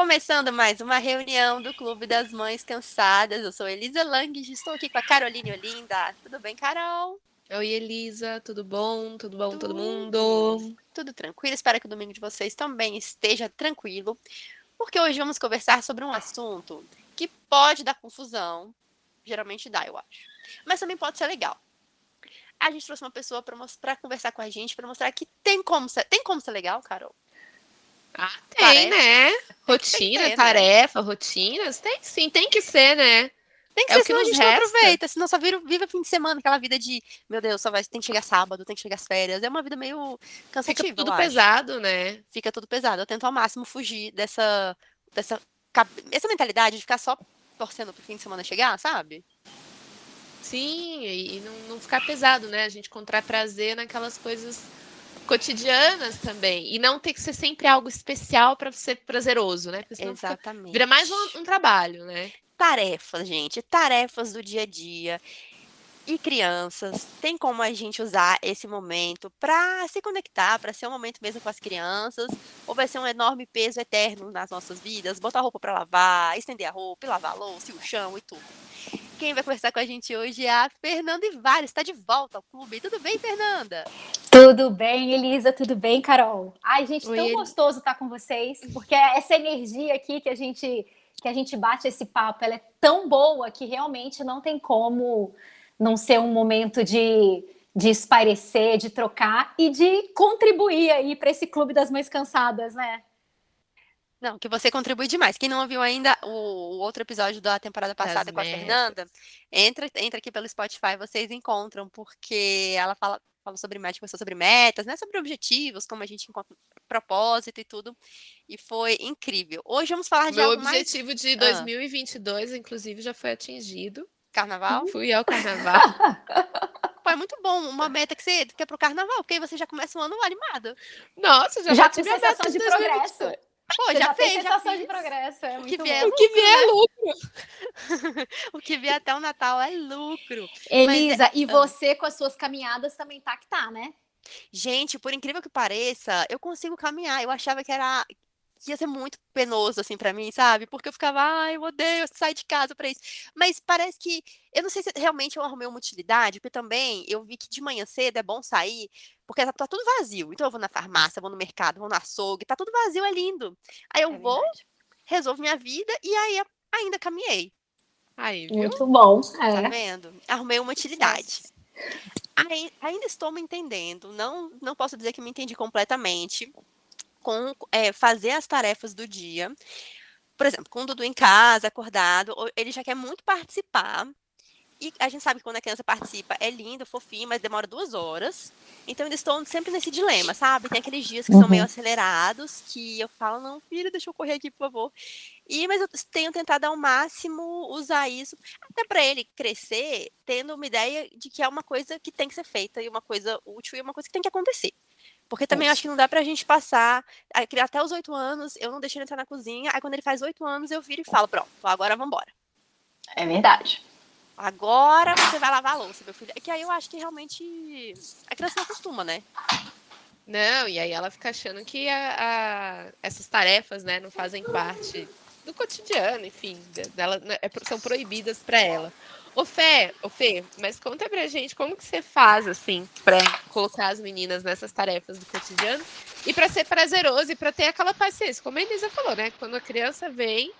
Começando mais uma reunião do Clube das Mães Cansadas. Eu sou Elisa Lang e estou aqui com a Caroline Olinda. Tudo bem, Carol? Oi, Elisa, tudo bom? Tudo bom, tudo, todo mundo? Tudo tranquilo. Espero que o domingo de vocês também esteja tranquilo, porque hoje vamos conversar sobre um assunto que pode dar confusão. Geralmente dá, eu acho. Mas também pode ser legal. A gente trouxe uma pessoa para conversar com a gente, para mostrar que tem como ser, tem como ser legal, Carol. Ah, tem, né? Rotina, ter, né? tarefa, rotinas. Tem sim, tem que ser, né? Tem que é ser, senão a gente resta. não aproveita. Senão só vira, vive fim de semana, aquela vida de, meu Deus, só vai, tem que chegar sábado, tem que chegar as férias. É uma vida meio cansativa. Fica tudo pesado, né? Fica tudo pesado. Eu tento ao máximo fugir dessa, dessa essa mentalidade de ficar só torcendo pro fim de semana chegar, sabe? Sim, e não, não ficar pesado, né? A gente encontrar prazer naquelas coisas cotidianas também. E não ter que ser sempre algo especial para ser prazeroso, né? Exatamente. Fica, vira mais um, um trabalho, né? Tarefas, gente. Tarefas do dia a dia e crianças, tem como a gente usar esse momento para se conectar, para ser um momento mesmo com as crianças, ou vai ser um enorme peso eterno nas nossas vidas, botar roupa para lavar, estender a roupa, lavar a louça, o chão e tudo. Quem vai conversar com a gente hoje é a Fernanda Ivares, está de volta ao clube. Tudo bem, Fernanda? Tudo bem, Elisa, tudo bem, Carol? Ai, gente, Oi, tão gostoso estar com vocês, porque essa energia aqui que a gente que a gente bate esse papo, ela é tão boa que realmente não tem como não ser um momento de, de esparecer, de trocar e de contribuir aí para esse clube das mães cansadas, né? Não, que você contribui demais. Quem não ouviu ainda o, o outro episódio da temporada passada das com a Fernanda, entra, entra aqui pelo Spotify, vocês encontram, porque ela fala, fala sobre médico, sobre metas, né? Sobre objetivos, como a gente encontra propósito e tudo. E foi incrível. Hoje vamos falar de Meu algo objetivo mais... de 2022, ah. inclusive, já foi atingido. Carnaval? Fui ao carnaval. Pô, é muito bom uma meta que você quer pro carnaval, porque aí você já começa o ano animado. Nossa, já, já tive sensação de progresso. Pô, já, já fez, sensação de progresso. É o, que vier, o que vier é lucro. o que vier até o Natal é lucro. Elisa, Mas, é... e ah. você com as suas caminhadas também tá que tá, né? Gente, por incrível que pareça, eu consigo caminhar. Eu achava que era que ia ser muito penoso, assim, para mim, sabe? Porque eu ficava, ai, eu odeio sair de casa para isso. Mas parece que, eu não sei se realmente eu arrumei uma utilidade, porque também eu vi que de manhã cedo é bom sair, porque tá, tá tudo vazio. Então eu vou na farmácia, vou no mercado, vou no açougue, tá tudo vazio, é lindo. Aí eu é vou, resolvo minha vida e aí ainda caminhei. Aí, viu? Muito bom. É. Tá vendo? Arrumei uma utilidade. Aí, ainda estou me entendendo, não, não posso dizer que me entendi completamente, com é, fazer as tarefas do dia. Por exemplo, com o Dudu em casa, acordado, ele já quer muito participar. E a gente sabe que quando a criança participa é lindo, fofinho, mas demora duas horas. Então eles estão sempre nesse dilema, sabe? Tem aqueles dias que uhum. são meio acelerados, que eu falo, não, filho, deixa eu correr aqui, por favor. E, mas eu tenho tentado ao máximo usar isso, até para ele crescer, tendo uma ideia de que é uma coisa que tem que ser feita, e uma coisa útil, e uma coisa que tem que acontecer. Porque também acho que não dá pra gente passar. Até os oito anos, eu não deixei ele entrar na cozinha. Aí quando ele faz oito anos, eu viro e falo: pronto, agora vambora. É verdade. Agora você vai lavar a louça, meu filho. É que aí eu acho que realmente a criança não acostuma, né? Não, e aí ela fica achando que a, a, essas tarefas, né, não fazem parte do cotidiano, enfim, dela, né, é, são proibidas para ela. Ô Fé, ô Fê, mas conta pra gente como que você faz, assim, pra colocar as meninas nessas tarefas do cotidiano e para ser prazeroso e para ter aquela paciência, como a Elisa falou, né? Quando a criança vem,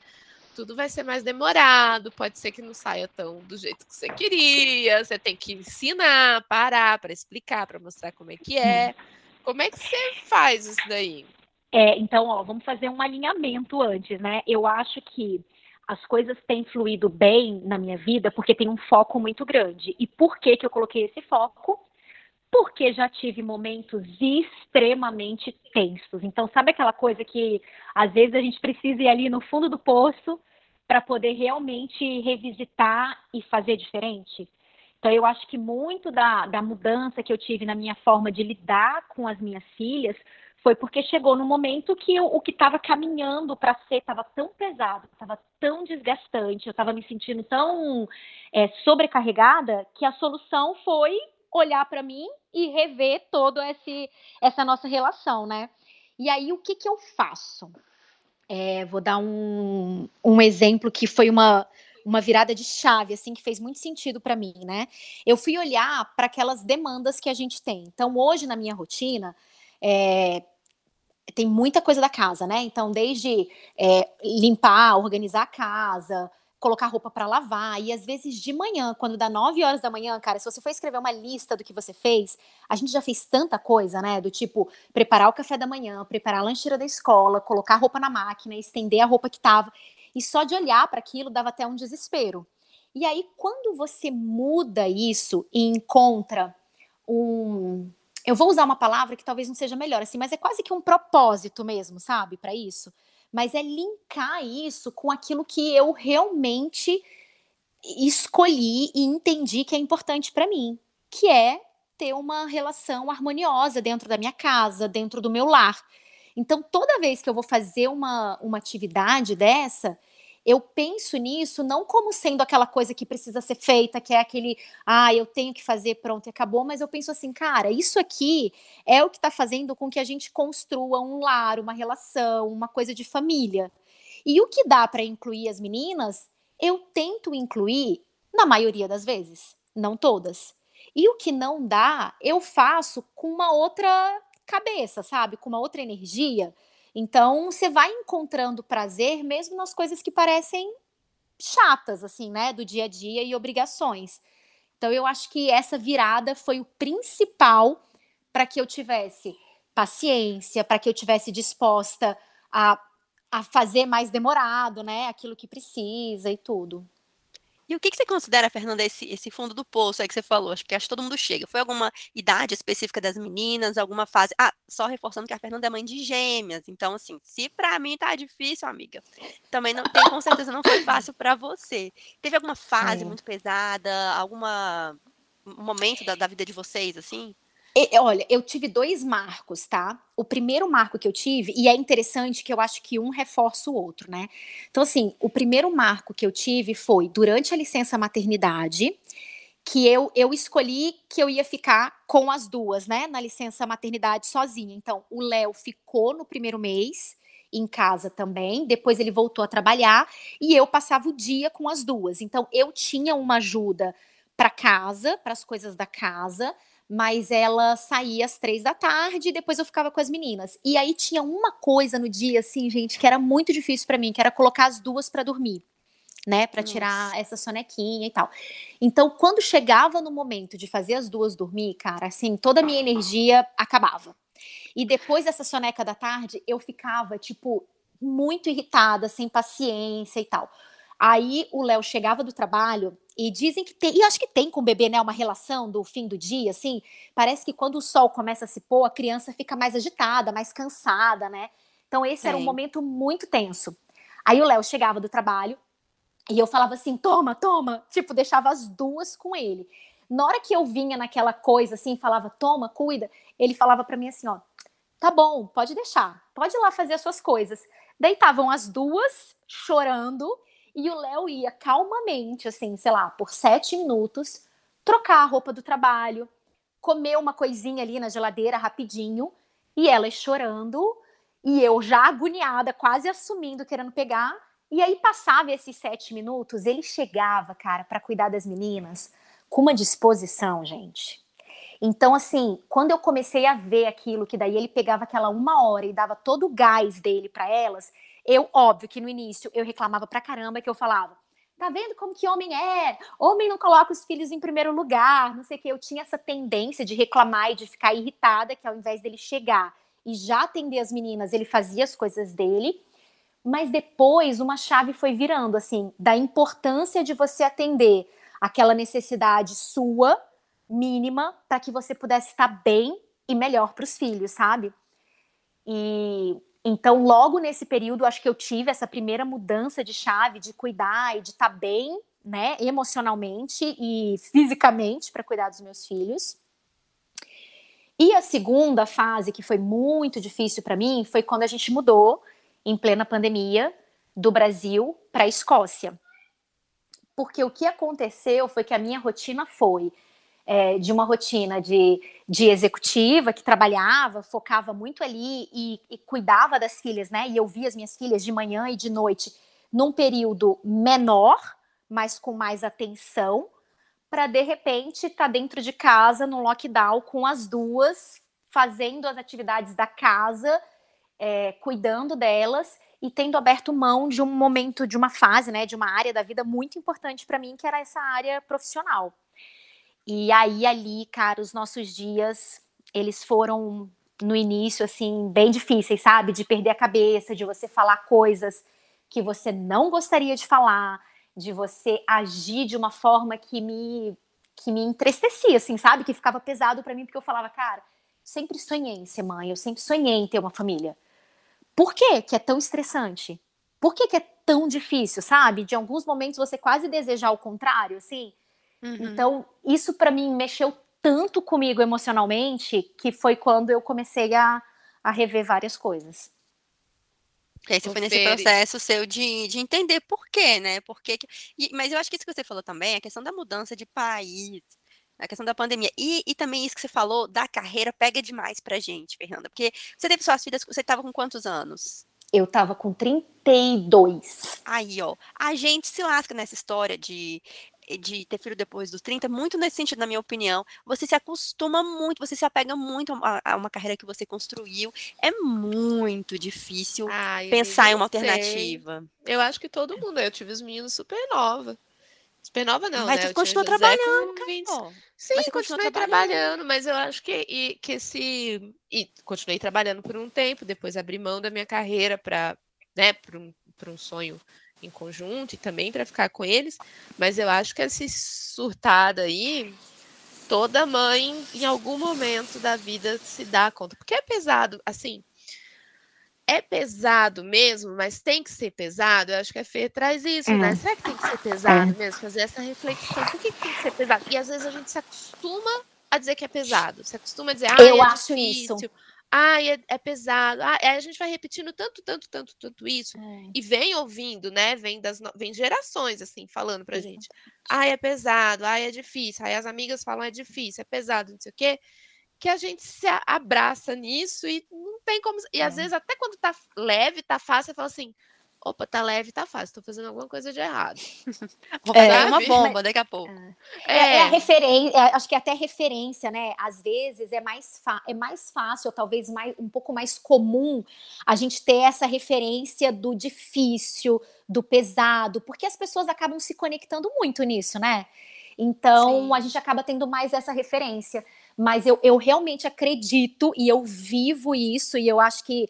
tudo vai ser mais demorado, pode ser que não saia tão do jeito que você queria, você tem que ensinar, parar para explicar, para mostrar como é que é. Como é que você faz isso daí? É, então, ó, vamos fazer um alinhamento antes, né? Eu acho que as coisas têm fluído bem na minha vida porque tem um foco muito grande. E por que, que eu coloquei esse foco? Porque já tive momentos extremamente tensos. Então, sabe aquela coisa que às vezes a gente precisa ir ali no fundo do poço para poder realmente revisitar e fazer diferente? Então, eu acho que muito da, da mudança que eu tive na minha forma de lidar com as minhas filhas foi porque chegou no momento que eu, o que estava caminhando para ser estava tão pesado, estava tão desgastante, eu estava me sentindo tão é, sobrecarregada que a solução foi olhar para mim e rever toda essa nossa relação, né? E aí o que, que eu faço? É, vou dar um, um exemplo que foi uma, uma virada de chave, assim, que fez muito sentido para mim, né? Eu fui olhar para aquelas demandas que a gente tem. Então, hoje na minha rotina, é, tem muita coisa da casa, né? Então, desde é, limpar, organizar a casa, colocar roupa para lavar, e às vezes de manhã, quando dá 9 horas da manhã, cara, se você for escrever uma lista do que você fez, a gente já fez tanta coisa, né? Do tipo, preparar o café da manhã, preparar a lancheira da escola, colocar a roupa na máquina, estender a roupa que tava, e só de olhar para aquilo dava até um desespero. E aí, quando você muda isso e encontra um, eu vou usar uma palavra que talvez não seja melhor, assim, mas é quase que um propósito mesmo, sabe, para isso. Mas é linkar isso com aquilo que eu realmente escolhi e entendi que é importante para mim, que é ter uma relação harmoniosa dentro da minha casa, dentro do meu lar. Então, toda vez que eu vou fazer uma, uma atividade dessa, eu penso nisso não como sendo aquela coisa que precisa ser feita, que é aquele, ah, eu tenho que fazer, pronto, acabou, mas eu penso assim, cara, isso aqui é o que está fazendo com que a gente construa um lar, uma relação, uma coisa de família. E o que dá para incluir as meninas, eu tento incluir na maioria das vezes, não todas. E o que não dá, eu faço com uma outra cabeça, sabe? Com uma outra energia então, você vai encontrando prazer mesmo nas coisas que parecem chatas, assim, né, do dia a dia e obrigações. Então, eu acho que essa virada foi o principal para que eu tivesse paciência, para que eu tivesse disposta a, a fazer mais demorado, né, aquilo que precisa e tudo. E o que, que você considera, Fernanda, esse, esse fundo do poço aí que você falou? Acho que acho que todo mundo chega. Foi alguma idade específica das meninas, alguma fase? Ah, só reforçando que a Fernanda é mãe de gêmeas. Então, assim, se para mim tá difícil, amiga, também não tem, com certeza não foi fácil para você. Teve alguma fase é. muito pesada, alguma um momento da, da vida de vocês, assim? Olha, eu tive dois marcos, tá? O primeiro marco que eu tive, e é interessante que eu acho que um reforça o outro, né? Então, assim, o primeiro marco que eu tive foi durante a licença maternidade, que eu, eu escolhi que eu ia ficar com as duas, né? Na licença maternidade sozinha. Então, o Léo ficou no primeiro mês em casa também, depois ele voltou a trabalhar e eu passava o dia com as duas. Então, eu tinha uma ajuda para casa, para as coisas da casa mas ela saía às três da tarde e depois eu ficava com as meninas. E aí tinha uma coisa no dia, assim, gente, que era muito difícil para mim, que era colocar as duas para dormir, né, para tirar essa sonequinha e tal. Então, quando chegava no momento de fazer as duas dormir, cara, assim, toda a minha energia acabava. E depois dessa soneca da tarde, eu ficava, tipo, muito irritada, sem paciência e tal. Aí o Léo chegava do trabalho e dizem que tem, e acho que tem com o bebê, né, uma relação do fim do dia, assim. Parece que quando o sol começa a se pôr, a criança fica mais agitada, mais cansada, né? Então esse Sim. era um momento muito tenso. Aí o Léo chegava do trabalho e eu falava assim: toma, toma. Tipo, deixava as duas com ele. Na hora que eu vinha naquela coisa assim, falava: toma, cuida, ele falava para mim assim: ó, tá bom, pode deixar, pode ir lá fazer as suas coisas. Deitavam as duas chorando e o Léo ia calmamente, assim, sei lá, por sete minutos, trocar a roupa do trabalho, comer uma coisinha ali na geladeira rapidinho, e elas chorando, e eu já agoniada, quase assumindo, querendo pegar. E aí passava esses sete minutos, ele chegava, cara, para cuidar das meninas, com uma disposição, gente. Então, assim, quando eu comecei a ver aquilo, que daí ele pegava aquela uma hora e dava todo o gás dele para elas, eu, óbvio que no início eu reclamava pra caramba, que eu falava, tá vendo como que homem é? Homem não coloca os filhos em primeiro lugar, não sei o que. Eu tinha essa tendência de reclamar e de ficar irritada, que ao invés dele chegar e já atender as meninas, ele fazia as coisas dele. Mas depois uma chave foi virando, assim, da importância de você atender aquela necessidade sua, mínima, para que você pudesse estar bem e melhor para os filhos, sabe? E então, logo nesse período, acho que eu tive essa primeira mudança de chave de cuidar e de estar tá bem, né, emocionalmente e fisicamente para cuidar dos meus filhos. E a segunda fase, que foi muito difícil para mim, foi quando a gente mudou, em plena pandemia, do Brasil para a Escócia. Porque o que aconteceu foi que a minha rotina foi é, de uma rotina de, de executiva que trabalhava, focava muito ali e, e cuidava das filhas, né? E eu via as minhas filhas de manhã e de noite num período menor, mas com mais atenção, para de repente estar tá dentro de casa no lockdown com as duas, fazendo as atividades da casa, é, cuidando delas e tendo aberto mão de um momento, de uma fase, né, de uma área da vida muito importante para mim, que era essa área profissional. E aí ali, cara, os nossos dias, eles foram no início assim bem difíceis, sabe? De perder a cabeça, de você falar coisas que você não gostaria de falar, de você agir de uma forma que me que me entristecia, assim, sabe? Que ficava pesado para mim porque eu falava, cara, sempre sonhei em ser mãe, eu sempre sonhei em ter uma família. Por que que é tão estressante? Por que que é tão difícil, sabe? De alguns momentos você quase desejar o contrário, assim. Uhum. Então, isso para mim mexeu tanto comigo emocionalmente que foi quando eu comecei a, a rever várias coisas. E aí você foi nesse processo seu de, de entender por quê, né? Por quê que... E, mas eu acho que isso que você falou também, a questão da mudança de país, a questão da pandemia. E, e também isso que você falou da carreira pega demais pra gente, Fernanda. Porque você teve suas filhas, você estava com quantos anos? Eu tava com 32. Aí, ó. A gente se lasca nessa história de de ter filho depois dos 30, muito nesse sentido, na minha opinião. Você se acostuma muito, você se apega muito a, a uma carreira que você construiu. É muito difícil Ai, pensar em uma alternativa. Eu acho que todo mundo. Eu tive os meninos super nova. Super nova não, mas né? tu continuou trabalhando, 20... Sim, mas continuei trabalhando. trabalhando, mas eu acho que, e, que esse... E continuei trabalhando por um tempo, depois abri mão da minha carreira para né, um, um sonho em conjunto e também para ficar com eles, mas eu acho que esse surtado aí, toda mãe em algum momento da vida se dá conta, porque é pesado, assim, é pesado mesmo, mas tem que ser pesado. Eu acho que a Fê traz isso, né? é. né? Será que tem que ser pesado é. mesmo? Fazer essa reflexão. Por que, que, tem que ser pesado? E às vezes a gente se acostuma a dizer que é pesado. Se acostuma a dizer, ah, eu é acho difícil. Isso ai, é, é pesado. Ah, aí a gente vai repetindo tanto, tanto, tanto, tanto isso. É. E vem ouvindo, né? Vem das vem gerações assim falando pra Exatamente. gente. Ai, é pesado, ai, é difícil. Aí as amigas falam, é difícil, é pesado, não sei o quê. Que a gente se abraça nisso e não tem como. E é. às vezes, até quando tá leve, tá fácil, você fala assim: opa, tá leve, tá fácil, tô fazendo alguma coisa de errado. Vou fazer é, uma bomba daqui a pouco. É, é, é a referência, é, acho que é até referência, né? Às vezes é mais, é mais fácil, talvez mais, um pouco mais comum a gente ter essa referência do difícil, do pesado, porque as pessoas acabam se conectando muito nisso, né? Então Sim. a gente acaba tendo mais essa referência. Mas eu, eu realmente acredito e eu vivo isso, e eu acho que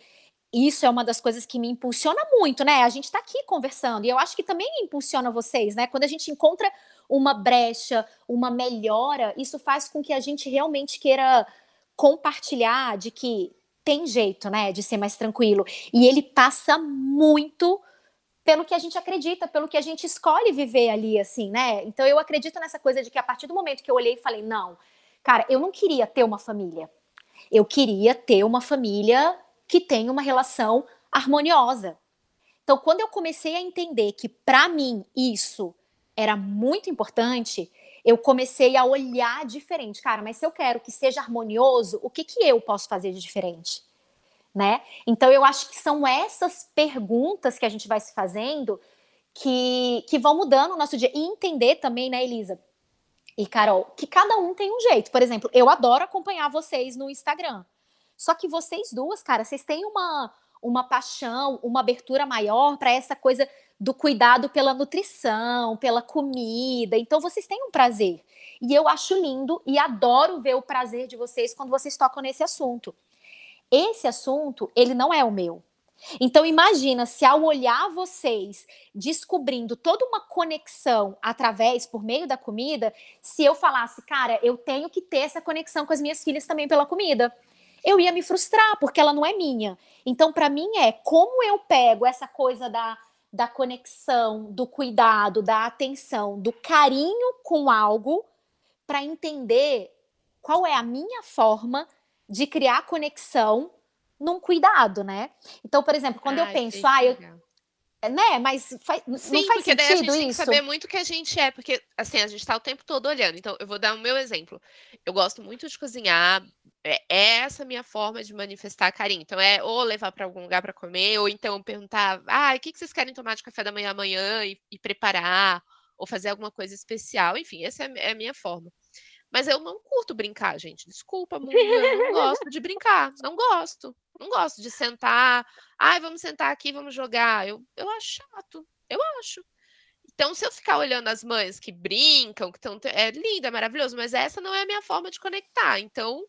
isso é uma das coisas que me impulsiona muito, né? A gente está aqui conversando e eu acho que também impulsiona vocês, né? Quando a gente encontra uma brecha, uma melhora, isso faz com que a gente realmente queira compartilhar de que tem jeito, né, de ser mais tranquilo. E ele passa muito pelo que a gente acredita, pelo que a gente escolhe viver ali, assim, né? Então eu acredito nessa coisa de que a partir do momento que eu olhei e falei, não, cara, eu não queria ter uma família. Eu queria ter uma família que tem uma relação harmoniosa. Então, quando eu comecei a entender que para mim isso era muito importante, eu comecei a olhar diferente. Cara, mas se eu quero que seja harmonioso, o que, que eu posso fazer de diferente? Né? Então, eu acho que são essas perguntas que a gente vai se fazendo que, que vão mudando o nosso dia. E entender também, né, Elisa? E Carol, que cada um tem um jeito. Por exemplo, eu adoro acompanhar vocês no Instagram. Só que vocês duas, cara, vocês têm uma, uma paixão, uma abertura maior para essa coisa do cuidado pela nutrição, pela comida. Então vocês têm um prazer. E eu acho lindo e adoro ver o prazer de vocês quando vocês tocam nesse assunto. Esse assunto, ele não é o meu. Então imagina se ao olhar vocês descobrindo toda uma conexão através por meio da comida, se eu falasse, cara, eu tenho que ter essa conexão com as minhas filhas também pela comida eu ia me frustrar, porque ela não é minha. Então, para mim, é como eu pego essa coisa da, da conexão, do cuidado, da atenção, do carinho com algo, para entender qual é a minha forma de criar conexão num cuidado, né? Então, por exemplo, quando Ai, eu penso, ah, eu, né? Mas faz, Sim, não faz porque daí a gente sentido tem que isso. saber muito o que a gente é, porque assim, a gente tá o tempo todo olhando. Então, eu vou dar o meu exemplo. Eu gosto muito de cozinhar, é, é essa a minha forma de manifestar carinho. Então, é ou levar para algum lugar para comer, ou então perguntar: ah, o que, que vocês querem tomar de café da manhã amanhã e, e preparar, ou fazer alguma coisa especial. Enfim, essa é a é a minha forma. Mas eu não curto brincar, gente. Desculpa, mundo, eu não gosto de brincar. Não gosto. Não gosto de sentar. Ai, vamos sentar aqui, vamos jogar. Eu, eu acho chato. Eu acho. Então, se eu ficar olhando as mães que brincam, que estão. É lindo, é maravilhoso, mas essa não é a minha forma de conectar. Então,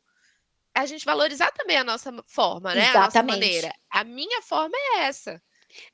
a gente valorizar também a nossa forma, né? A nossa Exatamente. maneira. A minha forma é essa.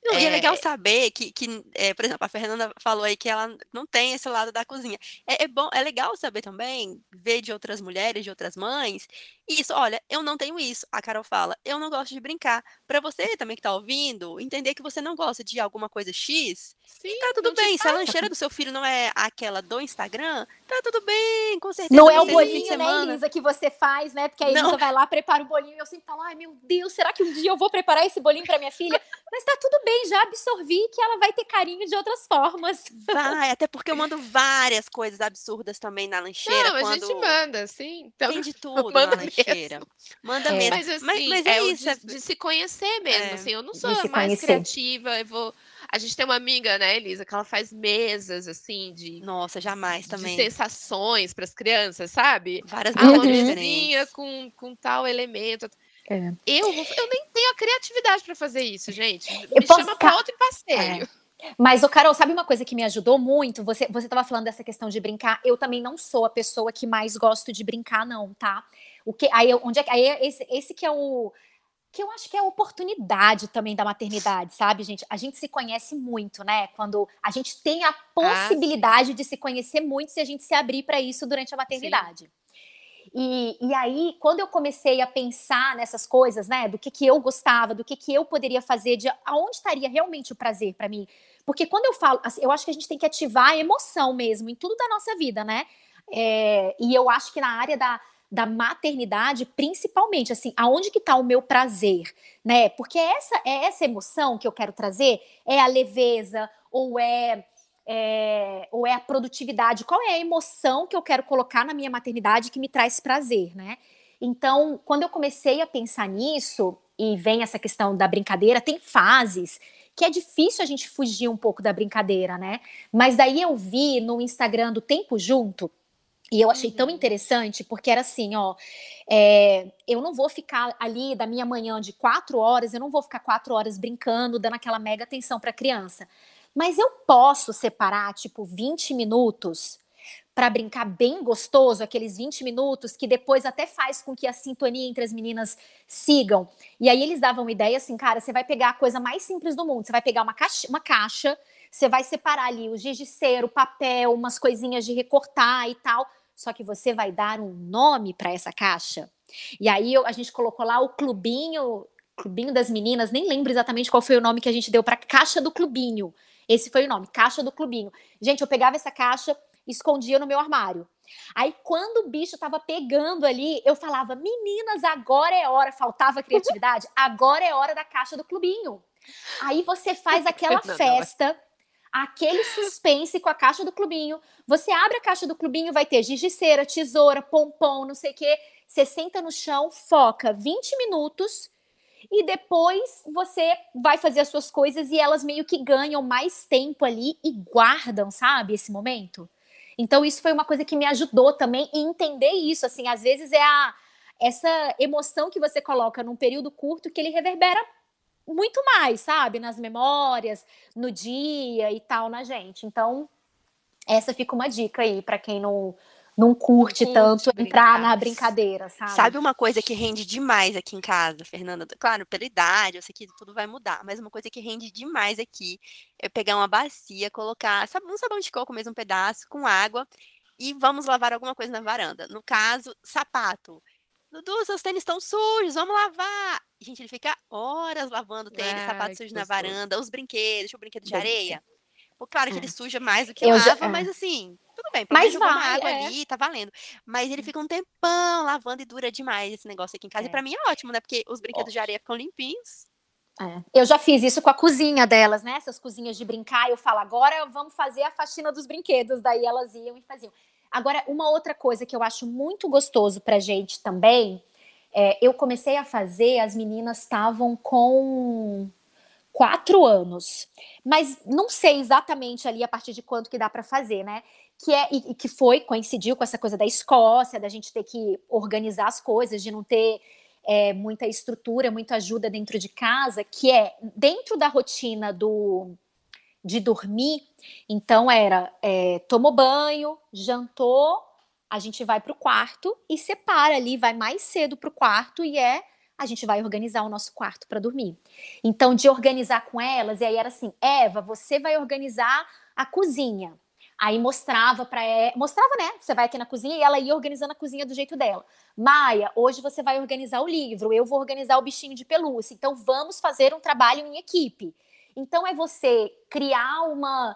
Não, e é É. legal saber que, que é, por exemplo, a Fernanda falou aí que ela não tem esse lado da cozinha. É, é bom, é legal saber também, ver de outras mulheres, de outras mães, isso, olha, eu não tenho isso. A Carol fala, eu não gosto de brincar. Pra você também que tá ouvindo, entender que você não gosta de alguma coisa X, Sim, tá tudo bem. Se a lancheira do seu filho não é aquela do Instagram, tá tudo bem, com certeza. Não é o bolinho, né. Elisa, que você faz, né? Porque a Elisa Não. vai lá, prepara o bolinho e eu sempre falo, ai meu Deus, será que um dia eu vou preparar esse bolinho para minha filha? Mas tá tudo bem, já absorvi que ela vai ter carinho de outras formas. Vai, até porque eu mando várias coisas absurdas também na lancheira. Não, a quando... gente manda, sim. Então, Tem de tudo manda na lancheira. Manda É. mesmo. Mas assim, Mas- mas é, é isso, é- de, de se conhecer mesmo, É, assim, eu não de sou a mais conhecer. criativa, eu vou... A gente tem uma amiga, né, Elisa, que ela faz mesas, assim, de, Nossa, jamais de também. sensações para as crianças, sabe? Várias Ah, uma mesinha diferentes. com, com tal elemento. É. Eu, eu nem tenho a criatividade para fazer isso, gente. Eu Me posso chama ficar- para outro passeio. Mas, o Carol, sabe uma coisa que me ajudou muito? Você, você tava falando dessa questão de brincar. Eu também não sou a pessoa que mais gosto de brincar, não, tá? O que, aí, eu- onde é, aí é esse, esse que é o. Que eu acho que é a oportunidade também da maternidade, sabe, gente? A gente se conhece muito, né? Quando a gente tem a possibilidade de se conhecer muito se a gente se abrir para isso durante a maternidade. E, e aí, quando eu comecei a pensar nessas coisas, né, do que, que eu gostava, do que, que eu poderia fazer, de aonde estaria realmente o prazer para mim. Porque quando eu falo, assim, eu acho que a gente tem que ativar a emoção mesmo, em tudo da nossa vida, né? É, e eu acho que na área da, da maternidade, principalmente, assim, aonde que tá o meu prazer, né? Porque essa é essa emoção que eu quero trazer, é a leveza, ou é é, ou é a produtividade? Qual é a emoção que eu quero colocar na minha maternidade que me traz prazer, né? Então, quando eu comecei a pensar nisso, e vem essa questão da brincadeira, tem fases que é difícil a gente fugir um pouco da brincadeira, né? Mas daí eu vi no Instagram do Tempo Junto, e eu achei tão Uhum. interessante, porque era assim, ó, é, eu não vou ficar ali da minha manhã de quatro horas, eu não vou ficar quatro horas brincando, dando aquela mega atenção para a criança. Mas eu posso separar, tipo, 20 minutos para brincar bem gostoso, aqueles 20 minutos que depois até faz com que a sintonia entre as meninas sigam. E aí eles davam ideia assim, cara, você vai pegar a coisa mais simples do mundo, você vai pegar uma caixa, uma caixa você vai separar ali o giz de cera, o papel, umas coisinhas de recortar e tal, só que você vai dar um nome para essa caixa. E aí a gente colocou lá o clubinho, clubinho das meninas, nem lembro exatamente qual foi o nome que a gente deu para caixa do clubinho. Esse foi o nome, caixa do clubinho. Gente, eu pegava essa caixa, escondia no meu armário. Aí, quando o bicho tava pegando ali, eu falava: meninas, agora é hora. Faltava criatividade? Agora é hora da caixa do clubinho. Aí você faz aquela Não, não, festa, aquele suspense com a caixa do clubinho. Você abre a caixa do clubinho, vai ter cera, tesoura, pompom, não sei o quê. Você senta no chão, foca 20 minutos e depois você vai fazer as suas coisas e elas meio que ganham mais tempo ali e guardam, sabe, esse momento. Então isso foi uma coisa que me ajudou também em entender isso, assim, às vezes é a essa emoção que você coloca num período curto que ele reverbera muito mais, sabe, nas memórias, no dia e tal na gente. Então, essa fica uma dica aí para quem não não curte, tanto entrar brincar. na brincadeira, sabe? Sabe uma coisa que rende demais aqui em casa, Fernanda? Claro, pela idade, eu sei que tudo vai mudar, mas uma coisa que rende demais aqui é pegar uma bacia, colocar sab- um sabão de coco mesmo, um pedaço, com água, e vamos lavar alguma coisa na varanda. No caso, sapato. Dudu, seus tênis estão sujos, vamos lavar. Gente, ele fica horas lavando tênis, Ai, sapato sujo na varanda, os brinquedos, deixa o brinquedo de areia. Pô, claro que É. ele suja mais do que Eu já- lava, é. mas assim, tudo bem, Mas jogou uma vai, água é. ali, tá valendo. Mas ele fica um tempão lavando e dura demais esse negócio aqui em casa. E É. pra mim é ótimo, né? Porque os brinquedos de areia ficam limpinhos. É. Eu já fiz isso com a cozinha delas, né? Essas cozinhas de brincar. Eu falo, agora vamos fazer a faxina dos brinquedos. Daí elas iam e faziam. Agora, uma outra coisa que eu acho muito gostoso pra gente também, é, eu comecei a fazer, as meninas estavam com quatro anos, mas não sei exatamente ali a partir de quanto que dá para fazer, né? Que é e, que foi coincidiu com essa coisa da Escócia, da gente ter que organizar as coisas, de não ter é, muita estrutura, muita ajuda dentro de casa, que é dentro da rotina do de dormir. Então era é, tomou banho, jantou, a gente vai para o quarto e separa ali, vai mais cedo para o quarto e é a gente vai organizar o nosso quarto para dormir. Então, de organizar com elas, e aí era assim: Eva, você vai organizar a cozinha. Aí mostrava para ela, mostrava, né? Você vai aqui na cozinha e ela ia organizando a cozinha do jeito dela. Maia, hoje você vai organizar o livro, eu vou organizar o bichinho de pelúcia. Então vamos fazer um trabalho em equipe. Então é você criar uma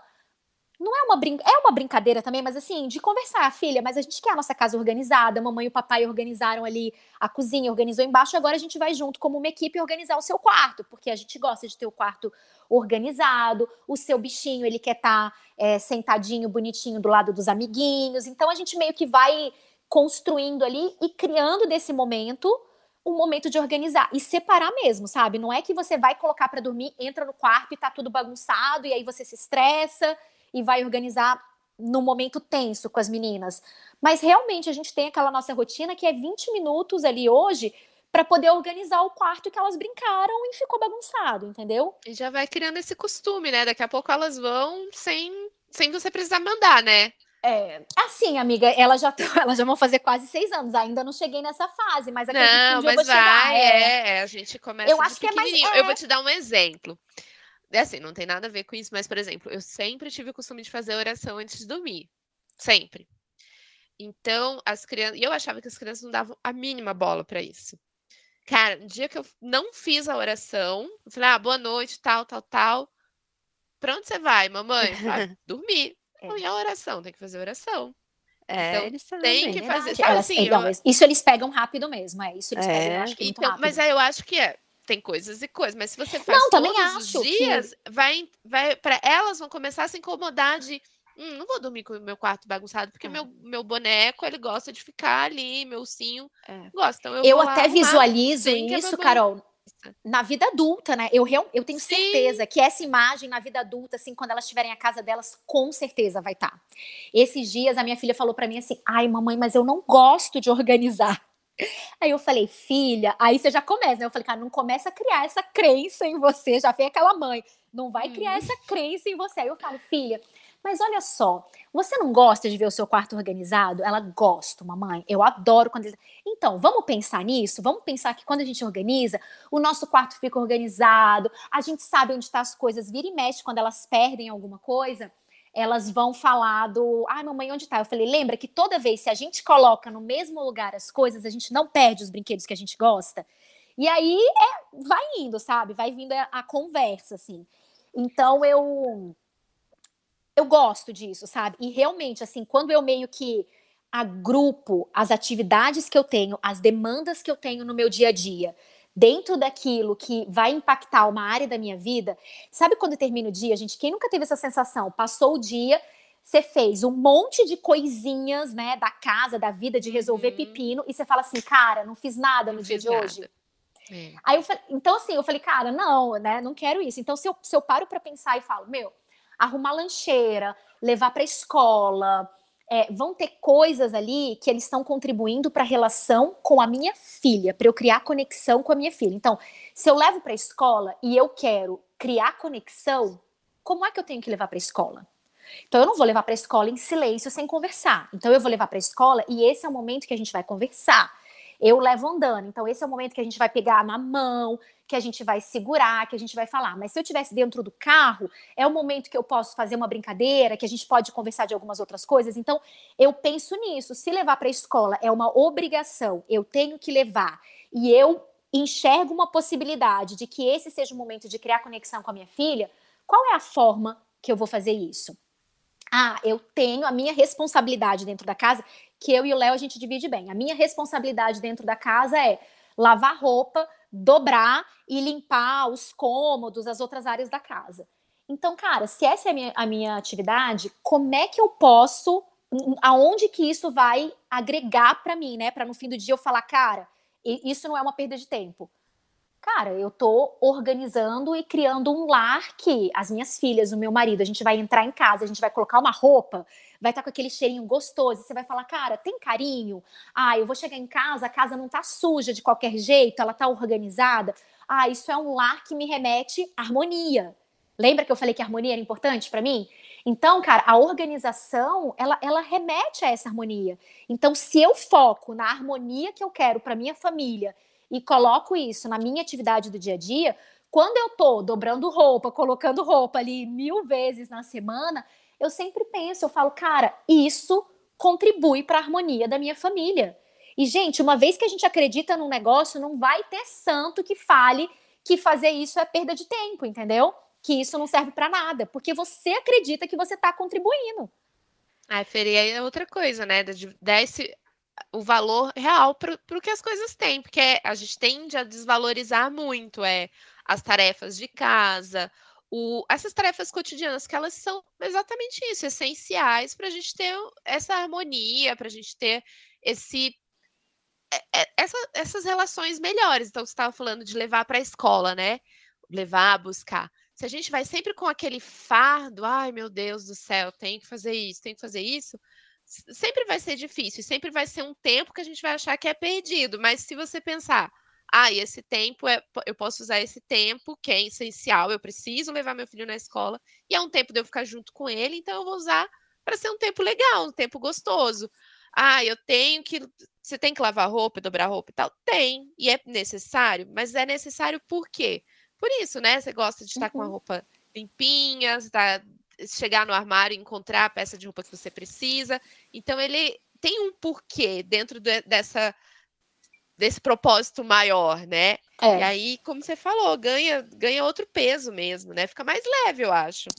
não é uma brin é uma brincadeira também, mas assim, de conversar, filha, mas a gente quer a nossa casa organizada, a mamãe e o papai organizaram ali a cozinha, organizou embaixo, agora a gente vai junto como uma equipe organizar o seu quarto, porque a gente gosta de ter o quarto organizado, o seu bichinho, ele quer estar tá, é, sentadinho, bonitinho do lado dos amiguinhos, então a gente meio que vai construindo ali e criando desse momento um momento de organizar e separar mesmo, sabe? Não é que você vai colocar para dormir, entra no quarto e tá tudo bagunçado e aí você se estressa e vai organizar no momento tenso com as meninas. Mas realmente a gente tem aquela nossa rotina que é 20 minutos ali hoje para poder organizar o quarto que elas brincaram e ficou bagunçado, entendeu? E já vai criando esse costume, né? Daqui a pouco elas vão sem, sem você precisar mandar, né? É, assim, amiga, elas já, elas já vão fazer quase seis anos. Ainda não cheguei nessa fase, mas acredito não, que um dia mas eu vou vai, chegar. É, é, a gente começa eu acho que é mais, é... Eu vou te dar um exemplo. É assim, não tem nada a ver com isso, mas, por exemplo, eu sempre tive o costume de fazer oração antes de dormir. Sempre. Então, as crianças. E eu achava que as crianças não davam a mínima bola para isso. Cara, no dia que eu não fiz a oração, eu falei, ah, boa noite, tal, tal, tal. Pra onde você vai, mamãe? Vai dormir. É. Não, e a oração? Tem que fazer oração. É, então, eles tem que fazer. Sabe, assim, eu... Isso eles pegam rápido mesmo, é isso eles é. pegam, acho que então, Mas aí eu acho que é tem coisas e coisas, mas se você faz não, todos os dias, que... vai, vai para elas vão começar a se incomodar de hum, não vou dormir com o meu quarto bagunçado, porque é. meu, meu boneco, ele gosta de ficar ali, meu ursinho é. gosta. Então eu, eu até visualizo isso, Carol, na vida adulta, né? Eu, eu tenho Sim. certeza que essa imagem na vida adulta, assim, quando elas tiverem a casa delas, com certeza vai estar. Tá. Esses dias a minha filha falou para mim assim: ai, mamãe, mas eu não gosto de organizar. Aí eu falei, filha, aí você já começa, né? Eu falei, cara, não começa a criar essa crença em você, já vem aquela mãe, não vai criar hum. essa crença em você. Aí eu falo, filha, mas olha só, você não gosta de ver o seu quarto organizado? Ela gosta, mamãe. Eu adoro quando. Então, vamos pensar nisso? Vamos pensar que quando a gente organiza, o nosso quarto fica organizado, a gente sabe onde estão tá as coisas, vira e mexe quando elas perdem alguma coisa elas vão falar do. Ai, ah, mamãe, onde tá? Eu falei, lembra que toda vez se a gente coloca no mesmo lugar as coisas, a gente não perde os brinquedos que a gente gosta. E aí é, vai indo, sabe? Vai vindo a, a conversa, assim. Então eu. Eu gosto disso, sabe? E realmente, assim, quando eu meio que agrupo as atividades que eu tenho, as demandas que eu tenho no meu dia a dia, dentro daquilo que vai impactar uma área da minha vida, sabe quando termina o dia, gente? Quem nunca teve essa sensação? Passou o dia, você fez um monte de coisinhas, né, da casa, da vida, de resolver uhum. pepino, e você fala assim, cara, não fiz nada no não dia de nada. hoje. É. Aí eu falei, então assim, eu falei, cara, não, né, não quero isso. Então se eu, se eu paro para pensar e falo, meu, arrumar lancheira, levar para escola, é, vão ter coisas ali que eles estão contribuindo para a relação com a minha filha, para eu criar conexão com a minha filha. Então, se eu levo para a escola e eu quero criar conexão, como é que eu tenho que levar para a escola? Então, eu não vou levar para a escola em silêncio sem conversar. Então, eu vou levar para a escola e esse é o momento que a gente vai conversar eu levo andando. Então, esse é o momento que a gente vai pegar na mão, que a gente vai segurar, que a gente vai falar. Mas se eu estivesse dentro do carro, é o momento que eu posso fazer uma brincadeira, que a gente pode conversar de algumas outras coisas. Então, eu penso nisso. Se levar para a escola é uma obrigação, eu tenho que levar. E eu enxergo uma possibilidade de que esse seja o momento de criar conexão com a minha filha, qual é a forma que eu vou fazer isso? Ah, eu tenho a minha responsabilidade dentro da casa, que eu e o Léo a gente divide bem. A minha responsabilidade dentro da casa é lavar roupa, dobrar e limpar os cômodos, as outras áreas da casa. Então, cara, se essa é a minha, a minha atividade, como é que eu posso, aonde que isso vai agregar para mim, né? Para no fim do dia eu falar, cara, isso não é uma perda de tempo. Cara, eu tô organizando e criando um lar que as minhas filhas, o meu marido, a gente vai entrar em casa, a gente vai colocar uma roupa, vai estar tá com aquele cheirinho gostoso, você vai falar, cara, tem carinho? Ah, eu vou chegar em casa, a casa não tá suja de qualquer jeito, ela tá organizada. Ah, isso é um lar que me remete à harmonia. Lembra que eu falei que a harmonia era importante para mim? Então, cara, a organização, ela, ela remete a essa harmonia. Então, se eu foco na harmonia que eu quero para minha família e coloco isso na minha atividade do dia a dia, quando eu tô dobrando roupa, colocando roupa ali mil vezes na semana, eu sempre penso, eu falo, cara, isso contribui para a harmonia da minha família. E, gente, uma vez que a gente acredita num negócio, não vai ter santo que fale que fazer isso é perda de tempo, entendeu? Que isso não serve para nada, porque você acredita que você está contribuindo. Ah, Fer, e aí é outra coisa, né? Dar esse, o valor real para o que as coisas têm, porque a gente tende a desvalorizar muito é, as tarefas de casa, o, essas tarefas cotidianas, que elas são exatamente isso, essenciais para a gente ter essa harmonia, para a gente ter esse. É, é, essa, essas relações melhores. Então, você estava falando de levar para a escola, né? Levar, buscar. Se a gente vai sempre com aquele fardo, ai meu Deus do céu, tem que fazer isso, tem que fazer isso, sempre vai ser difícil, sempre vai ser um tempo que a gente vai achar que é perdido. Mas se você pensar, ah, esse tempo é, eu posso usar esse tempo que é essencial, eu preciso levar meu filho na escola e é um tempo de eu ficar junto com ele, então eu vou usar para ser um tempo legal, um tempo gostoso. Ah, eu tenho que você tem que lavar roupa, dobrar roupa e tal? Tem, e é necessário, mas é necessário por quê? Por isso, né? Você gosta de estar uhum. com a uhum. roupa limpinha, está chegar no armário e encontrar a peça de roupa que você precisa. Então ele tem um porquê dentro de, dessa desse propósito maior, né? É. E aí, como você falou, ganha ganha outro peso mesmo, né? Fica mais leve, eu acho.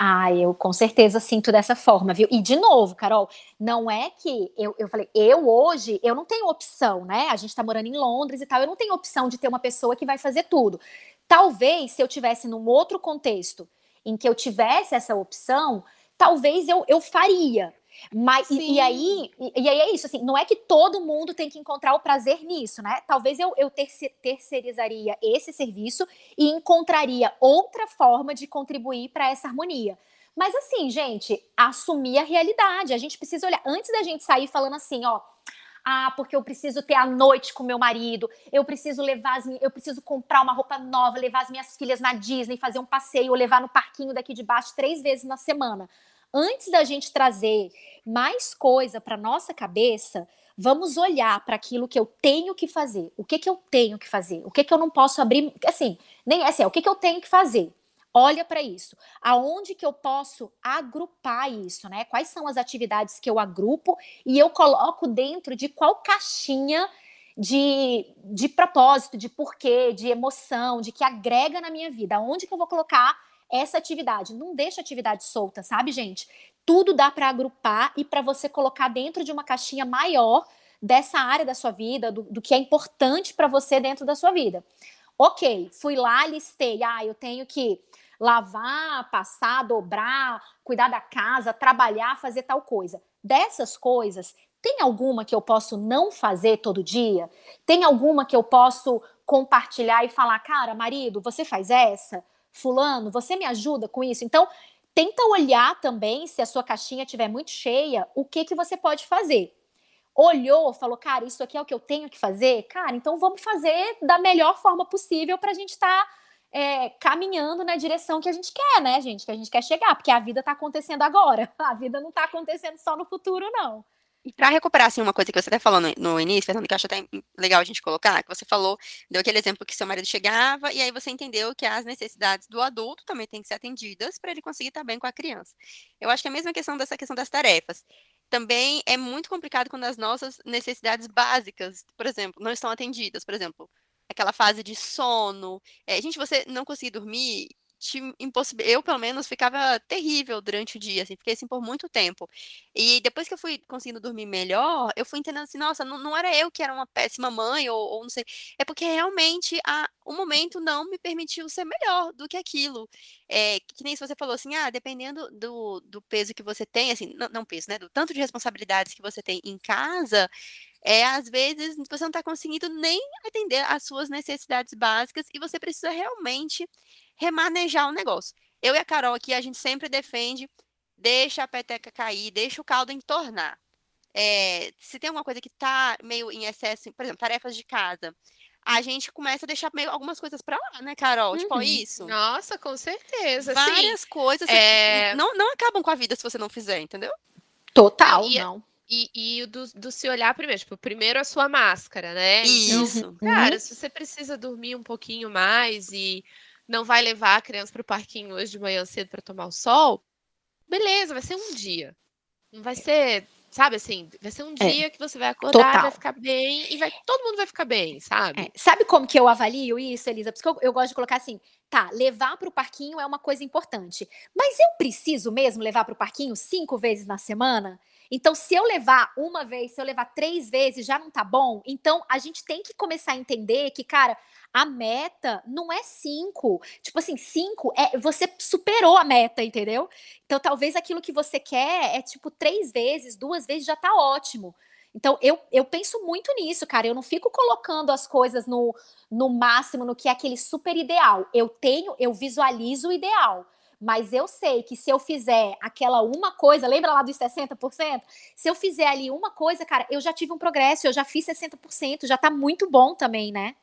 Ah, eu com certeza sinto dessa forma, viu? E de novo, Carol, não é que eu, eu falei, eu hoje, eu não tenho opção, né? A gente tá morando em Londres e tal, eu não tenho opção de ter uma pessoa que vai fazer tudo. Talvez se eu tivesse num outro contexto em que eu tivesse essa opção, talvez eu, eu faria. Mas e, e, aí, e, e, aí é isso, assim, não é que todo mundo tem que encontrar o prazer nisso, né? Talvez eu, eu terceirizaria esse serviço e encontraria outra forma de contribuir para essa harmonia. Mas assim, gente, assumir a realidade. A gente precisa olhar antes da gente sair falando assim, ó, ah, porque eu preciso ter a noite com meu marido, eu preciso levar as, eu preciso comprar uma roupa nova, levar as minhas filhas na Disney, fazer um passeio, ou levar no parquinho daqui de baixo três vezes na semana. Antes da gente trazer mais coisa para nossa cabeça, vamos olhar para aquilo que eu tenho que fazer. O que que eu tenho que fazer? O que que eu não posso abrir, assim, nem é assim, é o que que eu tenho que fazer? olha para isso. Aonde que eu posso agrupar isso, né? Quais são as atividades que eu agrupo e eu coloco dentro de qual caixinha de, de propósito, de porquê, de emoção, de que agrega na minha vida. Aonde que eu vou colocar essa atividade? Não deixa atividade solta, sabe, gente? Tudo dá para agrupar e para você colocar dentro de uma caixinha maior dessa área da sua vida, do, do que é importante para você dentro da sua vida. Ok, fui lá, listei. Ah, eu tenho que lavar, passar, dobrar, cuidar da casa, trabalhar, fazer tal coisa. Dessas coisas, tem alguma que eu posso não fazer todo dia? Tem alguma que eu posso compartilhar e falar, cara, marido, você faz essa? Fulano, você me ajuda com isso? Então, tenta olhar também, se a sua caixinha estiver muito cheia, o que que você pode fazer. Olhou, falou, cara, isso aqui é o que eu tenho que fazer? Cara, então vamos fazer da melhor forma possível para a gente estar tá é, caminhando na direção que a gente quer, né, gente? Que a gente quer chegar, porque a vida está acontecendo agora. A vida não está acontecendo só no futuro, não. E para recuperar, assim, uma coisa que você até falou no, no início, Fernando, que eu acho até legal a gente colocar, que você falou, deu aquele exemplo que seu marido chegava, e aí você entendeu que as necessidades do adulto também têm que ser atendidas para ele conseguir estar bem com a criança. Eu acho que é a mesma questão dessa questão das tarefas. Também é muito complicado quando as nossas necessidades básicas, por exemplo, não estão atendidas. Por exemplo, aquela fase de sono. É, gente, você não conseguir dormir, te. Eu, pelo menos, ficava terrível durante o dia, assim, fiquei assim por muito tempo. E depois que eu fui conseguindo dormir melhor, eu fui entendendo assim, nossa, não, não era eu que era uma péssima mãe, ou, ou não sei. É porque realmente a, o momento não me permitiu ser melhor do que aquilo. É, que nem se você falou assim, ah, dependendo do, do peso que você tem, assim, não, não peso, né? Do tanto de responsabilidades que você tem em casa, é, às vezes você não está conseguindo nem atender às suas necessidades básicas e você precisa realmente remanejar o negócio. Eu e a Carol aqui, a gente sempre defende, deixa a peteca cair, deixa o caldo entornar. É, se tem alguma coisa que está meio em excesso, por exemplo, tarefas de casa, a gente começa a deixar meio algumas coisas para lá, né, Carol? Uhum. Tipo, isso. Nossa, com certeza. Várias Sim. coisas é... não, não acabam com a vida se você não fizer, entendeu? Total, e, não. E, e do, do, se olhar primeiro, tipo, primeiro a sua máscara, né? Isso. Então, cara, se você precisa dormir um pouquinho mais e não vai levar a criança para o parquinho hoje de manhã cedo para tomar o sol, beleza, vai ser um dia. Não vai ser, sabe assim, vai ser um é. dia que você vai acordar, Total. vai ficar bem e vai, todo mundo vai ficar bem, sabe? É. Sabe como que eu avalio isso, Elisa? Porque eu, eu gosto de colocar assim, tá, levar para o parquinho é uma coisa importante, mas eu preciso mesmo levar para o parquinho cinco vezes na semana? Então, se eu levar uma vez, se eu levar três vezes, já não tá bom. Então, a gente tem que começar a entender que, cara, a meta não é cinco. Tipo assim, cinco é você superou a meta, entendeu? Então, talvez aquilo que você quer é tipo três vezes, duas vezes já tá ótimo. Então, eu, eu penso muito nisso, cara. Eu não fico colocando as coisas no, no máximo, no que é aquele super ideal. Eu tenho, eu visualizo o ideal. Mas eu sei que se eu fizer aquela uma coisa, lembra lá dos 60%? Se eu fizer ali uma coisa, cara, eu já tive um progresso, eu já fiz 60%, já tá muito bom também, né?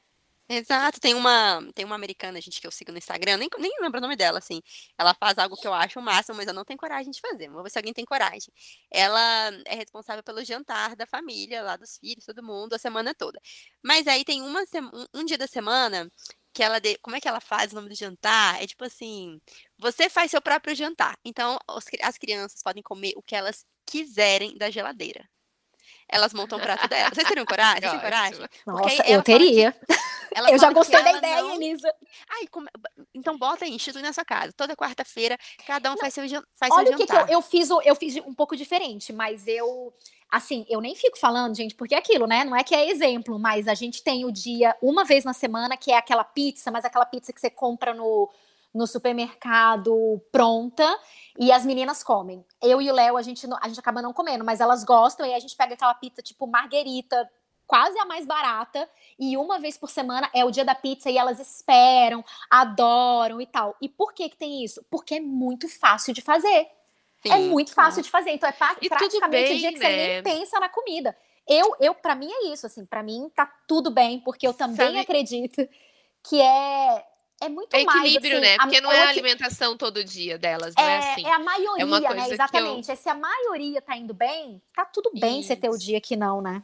Exato, tem uma, tem uma americana, gente, que eu sigo no Instagram, nem, nem lembro o nome dela, assim. Ela faz algo que eu acho o máximo, mas eu não tenho coragem de fazer. Vou ver se alguém tem coragem. Ela é responsável pelo jantar da família, lá dos filhos, todo mundo, a semana toda. Mas aí tem uma, um, um dia da semana que ela de... como é que ela faz o nome do jantar? É tipo assim, você faz seu próprio jantar. Então, as crianças podem comer o que elas quiserem da geladeira. Elas montam o prato dela. Vocês teriam coragem? Vocês têm coragem? Nossa, eu teria. Eu já gostei da ideia, não... Elisa. Ai, como... Então bota aí, institui na sua casa. Toda quarta-feira, cada um não. faz seu, faz Olha seu o que, que eu, eu, fiz, eu fiz um pouco diferente, mas eu assim, eu nem fico falando, gente, porque é aquilo, né? Não é que é exemplo, mas a gente tem o dia uma vez na semana, que é aquela pizza, mas aquela pizza que você compra no, no supermercado pronta e as meninas comem. Eu e o Léo, a gente, a gente acaba não comendo, mas elas gostam e a gente pega aquela pizza tipo marguerita, quase a mais barata, e uma vez por semana é o dia da pizza e elas esperam, adoram e tal. E por que que tem isso? Porque é muito fácil de fazer. É Sim. É muito fácil de fazer. Então é e praticamente bem, o dia que né? você nem né? pensa na comida. Eu, eu para mim é isso, assim, para mim tá tudo bem, porque eu também Sabe... acredito que é é muito é equilíbrio, mais, assim, né? Porque a, não é a alimentação todo dia delas, não é, é assim. É a maioria, é né? Exatamente. Eu... Se a maioria tá indo bem, tá tudo bem isso. você ter o dia que não, né?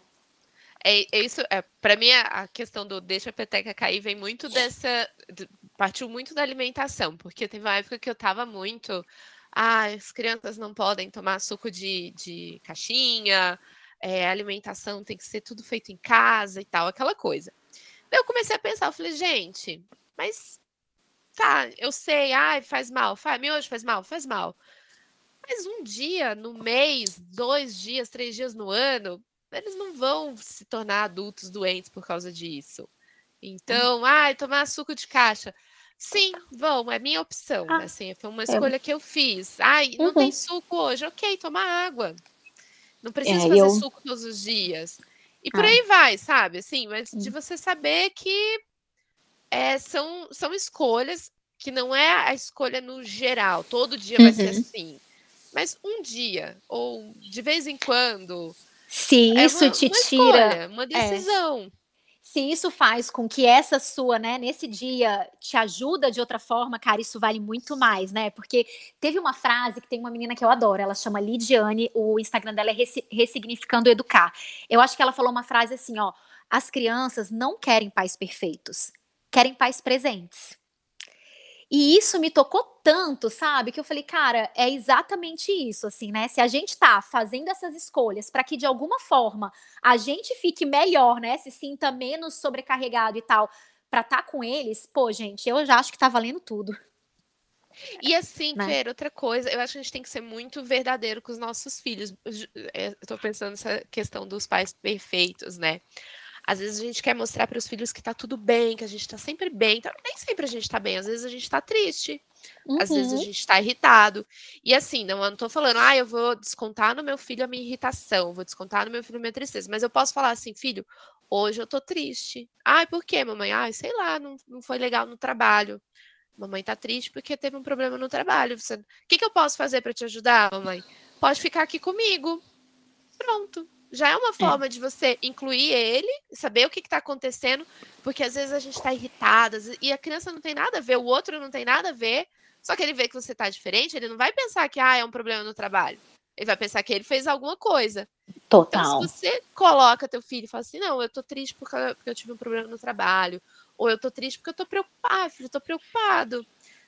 É, é isso, é, para mim a questão do deixa a peteca cair vem muito dessa, partiu muito da alimentação, porque teve uma época que eu tava muito ah, as crianças não podem tomar suco de, de caixinha, é, alimentação tem que ser tudo feito em casa e tal, aquela coisa. Daí eu comecei a pensar, eu falei, gente, mas tá, eu sei, ai, faz mal, faz, miojo faz mal, faz mal. Mas um dia no mês, dois dias, três dias no ano, eles não vão se tornar adultos doentes por causa disso. Então, ai, tomar suco de caixa. Sim, vão, é minha opção. Ah, assim, foi uma é. escolha é. que eu fiz. Ai, não uhum. tem suco hoje, ok, toma água. Não precisa é, fazer eu... suco todos os dias. E por ah. aí vai, sabe? Assim, mas de hum. você saber que é, são, são escolhas que não é a escolha no geral, todo dia vai ser uhum. assim. Mas um dia, ou de vez em quando. Se é isso uma, te uma tira. Escolha, uma é. decisão se isso faz com que essa sua, né, nesse dia te ajuda de outra forma, cara, isso vale muito mais, né? Porque teve uma frase que tem uma menina que eu adoro, ela chama Lidiane, o Instagram dela é Ressignificando Educar. Eu acho que ela falou uma frase assim, ó, as crianças não querem pais perfeitos, querem pais presentes. E isso me tocou tanto, sabe? Que eu falei, cara, é exatamente isso, assim, né? Se a gente tá fazendo essas escolhas para que de alguma forma a gente fique melhor, né? Se sinta menos sobrecarregado e tal, para estar tá com eles, pô, gente, eu já acho que tá valendo tudo. E assim, né? Fer, outra coisa, eu acho que a gente tem que ser muito verdadeiro com os nossos filhos. É, eu tô pensando nessa questão dos pais perfeitos, né? Às vezes a gente quer mostrar para os filhos que tá tudo bem, que a gente tá sempre bem. Então, nem sempre a gente tá bem, às vezes a gente tá triste. Uhum. Às vezes a uhum. gente tá irritado. E assim, não, eu não tô falando, ah, eu vou descontar no meu filho a minha irritação, vou descontar no meu filho a minha tristeza. Mas eu posso falar assim, filho, hoje eu tô triste. Ai, por quê, mamãe? Ai, sei lá, não, não foi legal no trabalho. Mamãe tá triste porque teve um problema no trabalho. Você... O que, que eu posso fazer para te ajudar, mamãe? Pode ficar aqui comigo. Pronto já é uma é. forma é. de você incluir ele, saber o que está acontecendo, porque às vezes a gente está irritada e a criança não tem nada a ver, o outro não tem nada a ver, só que ele vê que você está diferente, ele não vai pensar que ah, é um problema no trabalho. Ele vai pensar que ele fez alguma coisa. Total. Então, se você coloca teu filho e fala assim, não, eu tô triste porque, porque eu tive um problema no trabalho, ou eu tô triste porque eu tô preocupado, filho, eu tô preocupado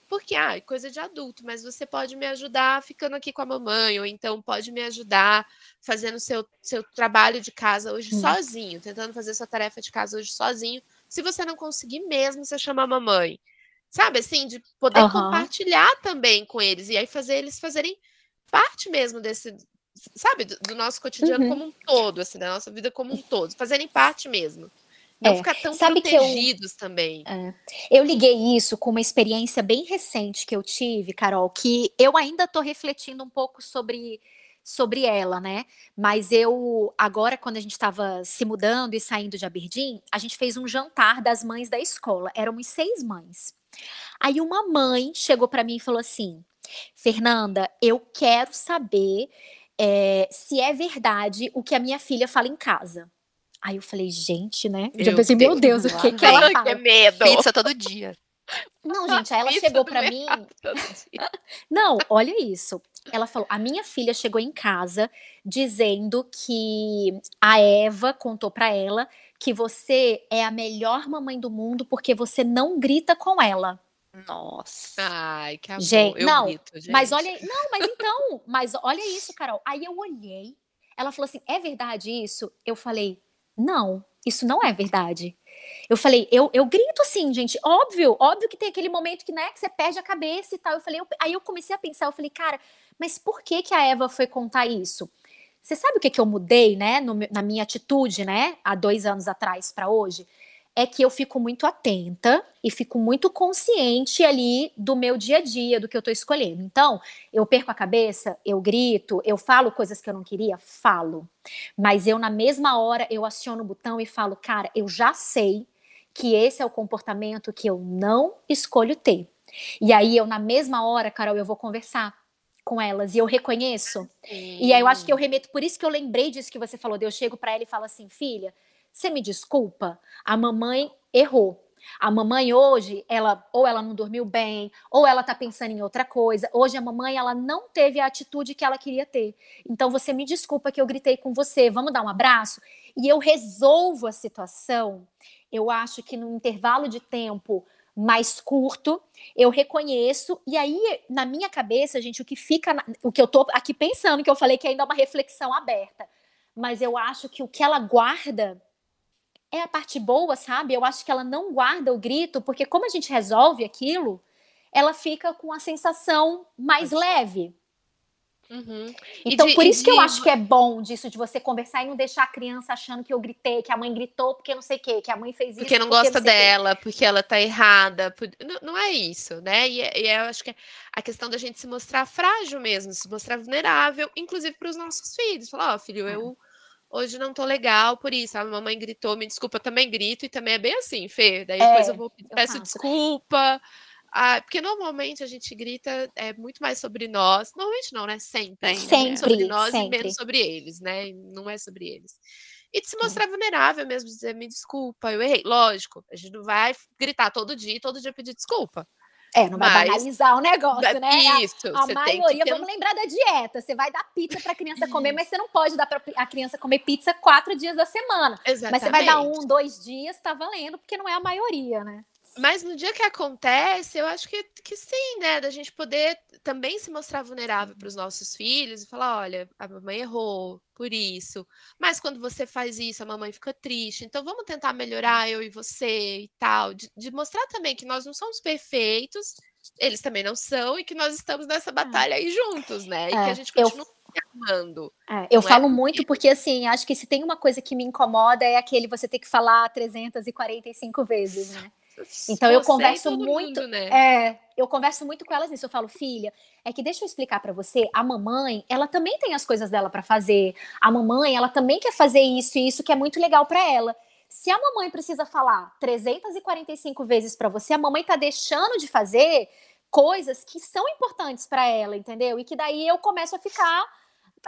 porque, ah, é coisa de adulto, mas você pode me ajudar ficando aqui com a mamãe, ou então pode me ajudar fazendo seu, seu trabalho de casa hoje hum. sozinho, tentando fazer sua tarefa de casa hoje sozinho. Se você não conseguir mesmo, você chama a mamãe. Sabe, assim, de poder uhum. compartilhar também com eles, e aí fazer eles fazerem parte mesmo desse, sabe, do, do nosso cotidiano uhum. como um todo, assim, da nossa vida como um todo, fazerem parte mesmo. Não é. ficar tão Sabe protegidos eu, também. É. Eu liguei isso com uma experiência bem recente que eu tive, Carol, que eu ainda estou refletindo um pouco sobre sobre ela, né? Mas eu agora quando a gente estava se mudando e saindo de Aberdeen, a gente fez um jantar das mães da escola. Éramos seis mães. Aí uma mãe chegou para mim e falou assim: Fernanda, eu quero saber é, se é verdade o que a minha filha fala em casa. Aí eu falei, gente, né? Eu já pensei, meu Deus, o que, que ela fala? Que medo. Pizza todo dia. Não, gente, aí ela Pizza chegou para mim. Não, olha isso. Ela falou: a minha filha chegou em casa dizendo que a Eva contou para ela que você é a melhor mamãe do mundo porque você não grita com ela. Nossa. Ai, que amor. Gente, eu não, grito, gente. mas olha, não, mas então, mas olha isso, Carol. Aí eu olhei, ela falou assim: "É verdade isso?" Eu falei: não, isso não é verdade. Eu falei, eu, eu grito assim, gente, óbvio, óbvio que tem aquele momento que, né, que você perde a cabeça e tal. Eu falei, eu, aí eu comecei a pensar, eu falei, cara, mas por que que a Eva foi contar isso? Você sabe o que que eu mudei, né, no, na minha atitude, né, há dois anos atrás para hoje? É que eu fico muito atenta e fico muito consciente ali do meu dia a dia, do que eu estou escolhendo. Então, eu perco a cabeça, eu grito, eu falo coisas que eu não queria, falo. Mas eu, na mesma hora, eu aciono o botão e falo, cara, eu já sei que esse é o comportamento que eu não escolho ter. E aí, eu, na mesma hora, Carol, eu vou conversar com elas e eu reconheço. Sim. E aí eu acho que eu remeto, por isso que eu lembrei disso que você falou, de eu chego para ela e falo assim, filha, você me desculpa? A mamãe errou. A mamãe hoje, ela ou ela não dormiu bem, ou ela tá pensando em outra coisa. Hoje a mamãe ela não teve a atitude que ela queria ter. Então você me desculpa que eu gritei com você. Vamos dar um abraço e eu resolvo a situação. Eu acho que no intervalo de tempo mais curto, eu reconheço e aí na minha cabeça, gente, o que fica, o que eu tô aqui pensando que eu falei que ainda é uma reflexão aberta, mas eu acho que o que ela guarda é a parte boa, sabe? Eu acho que ela não guarda o grito, porque como a gente resolve aquilo, ela fica com a sensação mais leve. Uhum. Então, de, por isso de... que eu acho que é bom disso, de você conversar e não deixar a criança achando que eu gritei, que a mãe gritou porque não sei o quê, que a mãe fez isso. Porque não porque gosta não dela, porque ela tá errada. Por... Não, não, é isso, né? E, e, eu acho que é a questão da gente se mostrar frágil mesmo, se mostrar vulnerável, inclusive para os nossos filhos. Falar, ó, oh, filho, eu hoje não tô legal por isso. A mamãe gritou, me desculpa, eu também grito, e também é bem assim, Fê. Daí depois é, eu vou peço eu desculpa. Ah, porque normalmente a gente grita é muito mais sobre nós. Normalmente não, né? Sempre. Sempre. Sobre nós sempre. e menos sobre eles, né? Não é sobre eles. E de se mostrar vulnerável mesmo, dizer, me desculpa, eu errei. Lógico, a gente não vai gritar todo dia, todo dia pedir desculpa. É, não vai Mas, banalizar o negócio, né? Isso, a, a maioria, ter... vamos lembrar da dieta. Você vai dar pizza para a criança comer, mas você não pode dar para a criança comer pizza quatro dias da semana. Exatamente. Mas você vai dar um, dois dias, tá valendo, porque não é a maioria, né? Mas no dia que acontece, eu acho que, que sim, né? Da gente poder também se mostrar vulnerável para os nossos filhos e falar: olha, a mamãe errou por isso. Mas quando você faz isso, a mamãe fica triste. Então vamos tentar melhorar eu e você e tal. De, de mostrar também que nós não somos perfeitos, eles também não são e que nós estamos nessa batalha aí juntos, né? E É, que a gente eu- continua se amando. É, eu é falo muito porque, assim, acho que se tem uma coisa que me incomoda é aquele você ter que falar 345 vezes, né? Então, eu converso muito- mundo, né? É, eu converso muito com elas nisso. Eu falo, filha, é que deixa eu explicar pra você, a mamãe, ela também tem as coisas dela pra fazer. A mamãe, ela também quer fazer isso e isso que é muito legal pra ela. Se a mamãe precisa falar 345 vezes pra você, a mamãe tá deixando de fazer coisas que são importantes pra ela, entendeu? E que daí eu começo a ficar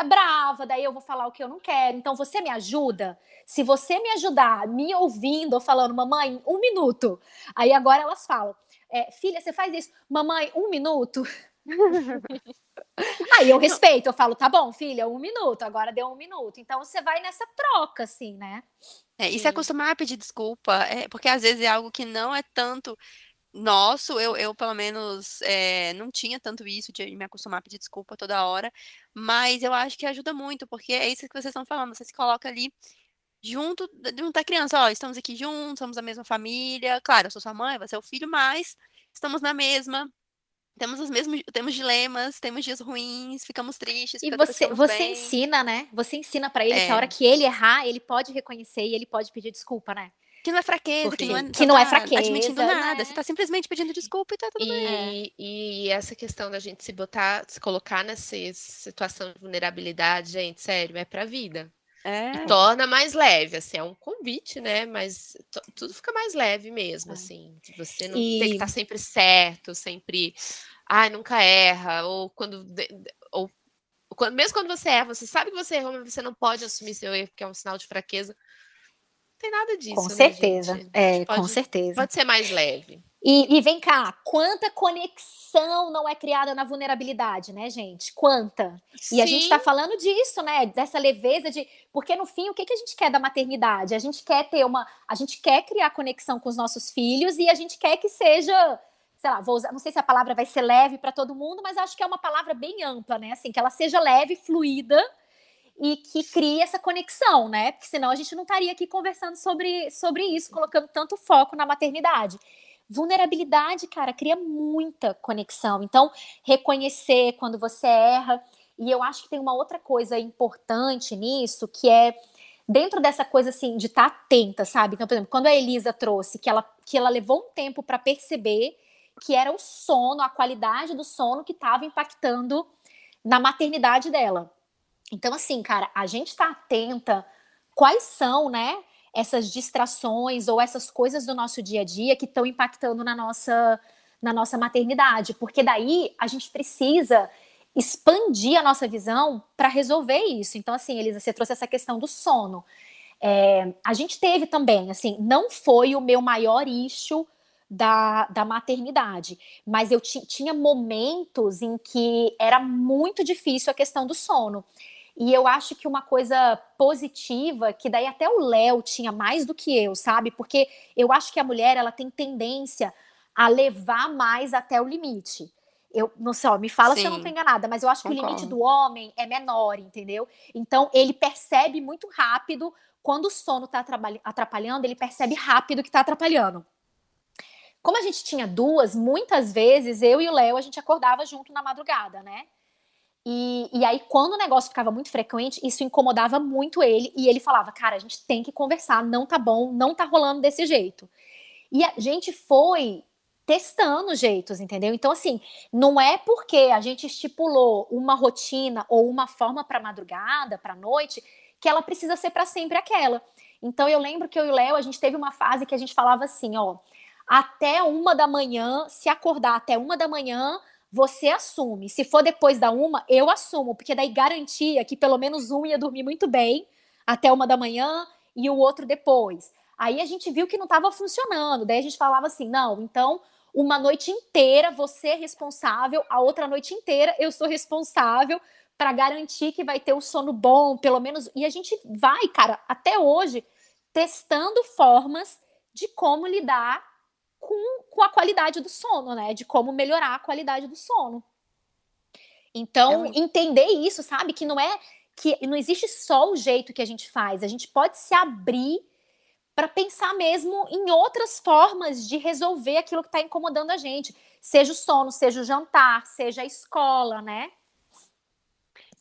brava, daí eu vou falar o que eu não quero. Então você me ajuda? Se você me ajudar me ouvindo ou falando, mamãe, um minuto. Aí agora elas falam, é, filha, você faz isso, mamãe, um minuto. Aí eu respeito, eu falo, tá bom, filha, um minuto, agora deu um minuto. Então você vai nessa troca, assim, né? É, e se acostumar a pedir desculpa, é, porque às vezes é algo que não é tanto nosso, eu, eu pelo menos é, não tinha tanto isso de me acostumar a pedir desculpa toda hora, mas eu acho que ajuda muito, porque é isso que vocês estão falando, você se coloca ali junto, junto da criança, ó, estamos aqui juntos, somos a mesma família, claro, eu sou sua mãe, você é o filho, mas estamos na mesma, temos os mesmos, temos dilemas, temos dias ruins, ficamos tristes, E você, você bem. ensina, né? Você ensina pra ele que É. a hora que ele errar, ele pode reconhecer e ele pode pedir desculpa, né? Que não é fraqueza, Porque- que não é, que não é tá admitindo fraqueza, nada. né? Você tá simplesmente pedindo desculpa e tá tudo bem. E, e essa questão da gente se botar, se colocar nessa situação de vulnerabilidade, gente, sério, é pra vida. É. E torna mais leve, assim, é um convite, né? Mas tudo fica mais leve mesmo, É. assim. Você não E- tem que estar sempre certo, sempre, ai, nunca erra, ou quando, ou quando- mesmo quando você erra, você sabe que você errou, mas você não pode assumir seu erro, porque é um sinal de fraqueza. Não tem nada disso, com né, certeza. gente? É, com Pode- certeza. Pode ser mais leve. E, e vem cá, quanta conexão não é criada na vulnerabilidade, né, gente? Quanta? E a gente Sim. tá falando disso, né? Dessa leveza de. Porque no fim, o que, que a gente quer da maternidade? A gente quer ter uma. A gente quer criar conexão com os nossos filhos e a gente quer que seja. Sei lá, vou usar, não sei se a palavra vai ser leve para todo mundo, mas acho que é uma palavra bem ampla, né? Assim, que ela seja leve, fluida e que crie essa conexão, né? Porque senão a gente não estaria aqui conversando sobre, sobre isso, colocando tanto foco na maternidade. Vulnerabilidade, cara, cria muita conexão. Então, reconhecer quando você erra. E eu acho que tem uma outra coisa importante nisso, que é dentro dessa coisa assim de estar atenta, sabe? Então, por exemplo, quando a Elisa trouxe que ela, que ela levou um tempo para perceber que era o sono, a qualidade do sono que estava impactando na maternidade dela. Então, assim, cara, a gente tá atenta quais são, né, essas distrações ou essas coisas do nosso dia a dia que estão impactando na nossa, na nossa maternidade, porque daí a gente precisa expandir a nossa visão para resolver isso. Então, assim, Elisa, você trouxe essa questão do sono. É, a gente teve também, assim, não foi o meu maior issue da, da maternidade, mas eu ti- tinha momentos em que era muito difícil a questão do sono. E eu acho que uma coisa positiva, que daí até o Léo tinha mais do que eu, sabe? Porque eu acho que a mulher ela tem tendência a levar mais até o limite. Eu não sei, ó, me fala se eu não Sim. tô enganada, mas eu acho que o limite Concordo. do homem é menor, entendeu? Então ele percebe muito rápido quando o sono tá atrapalha- atrapalhando, ele percebe rápido que tá atrapalhando. Como a gente tinha duas, muitas vezes eu e o Léo a gente acordava junto na madrugada, né? E, e aí, quando o negócio ficava muito frequente, isso incomodava muito ele. E ele falava: Cara, a gente tem que conversar, não tá bom, não tá rolando desse jeito. E a gente foi testando jeitos, entendeu? Então, assim, não é porque a gente estipulou uma rotina ou uma forma para madrugada, para noite, que ela precisa ser para sempre aquela. Então, eu lembro que eu e o Léo, a gente teve uma fase que a gente falava assim: Ó, até uma da manhã, se acordar até uma da manhã, você assume. Se for depois da uma, eu assumo, porque daí garantia que pelo menos um ia dormir muito bem até uma da manhã e o outro depois. Aí a gente viu que não estava funcionando. Daí a gente falava assim: não, então uma noite inteira você é responsável, a outra noite inteira eu sou responsável para garantir que vai ter o sono bom, pelo menos. E a gente vai, cara, até hoje, testando formas de como lidar com, com a qualidade do sono, né? De como melhorar a qualidade do sono. Então, É entender isso, sabe? Que não é que não existe só o jeito que a gente faz, a gente pode se abrir para pensar mesmo em outras formas de resolver aquilo que está incomodando a gente. Seja o sono, seja o jantar, seja a escola, né?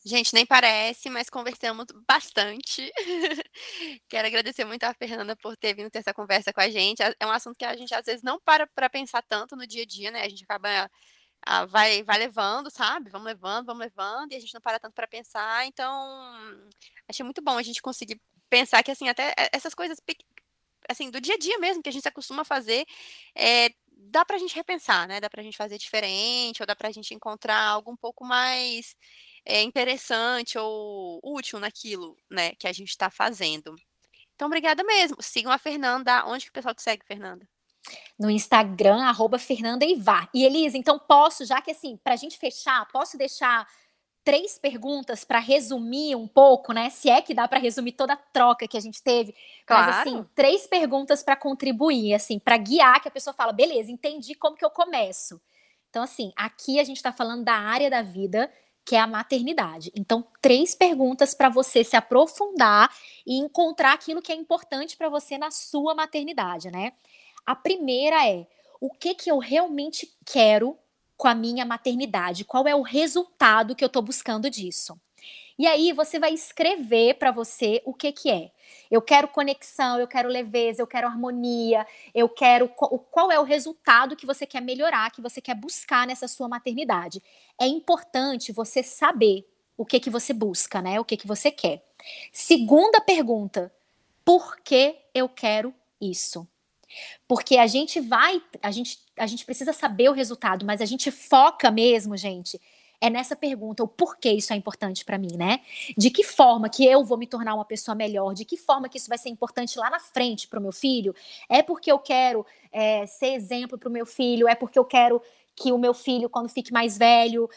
Gente, nem parece, mas conversamos bastante. Quero agradecer muito a Fernanda por ter vindo ter essa conversa com a gente. É um assunto que a gente às vezes não para para pensar tanto no dia a dia, né? A gente acaba ah, vai, vai levando, sabe? Vamos levando, vamos levando, e a gente não para tanto para pensar. Então, achei muito bom a gente conseguir pensar que assim, até essas coisas assim, do dia a dia mesmo que a gente se acostuma a fazer, é, dá para a gente repensar, né? Dá para a gente fazer diferente, ou dá para a gente encontrar algo um pouco mais é, interessante ou útil naquilo, né, que a gente está fazendo. Então, obrigada mesmo. Sigam a Fernanda. Onde que o pessoal te segue, Fernanda? No Instagram, arroba Fernanda Ivar. E Elisa, então posso, já que assim, para a gente fechar, posso deixar três perguntas para resumir um pouco, né? Se é que dá para resumir toda a troca que a gente teve. Claro. Mas assim, três perguntas para contribuir, assim, para guiar que a pessoa fala, beleza, entendi como que eu começo. Então, assim, aqui a gente está falando da área da vida que é a maternidade. Então, três perguntas para você se aprofundar e encontrar aquilo que é importante para você na sua maternidade, né? A primeira é: o que que eu realmente quero com a minha maternidade? Qual é o resultado que eu estou buscando disso? E aí você vai escrever para você o que que é. Eu quero conexão, eu quero leveza, eu quero harmonia, eu quero qual é o resultado que você quer melhorar, que você quer buscar nessa sua maternidade. É importante você saber o que que você busca, né? O que que você quer. Segunda pergunta: por que eu quero isso? Porque a gente vai, a gente, a gente precisa saber o resultado, mas a gente foca mesmo, gente, é nessa pergunta, o porquê isso é importante para mim, né? De que forma que eu vou me tornar uma pessoa melhor? De que forma que isso vai ser importante lá na frente para o meu filho? É porque eu quero é, ser exemplo para o meu filho? É porque eu quero que o meu filho, quando fique mais velho,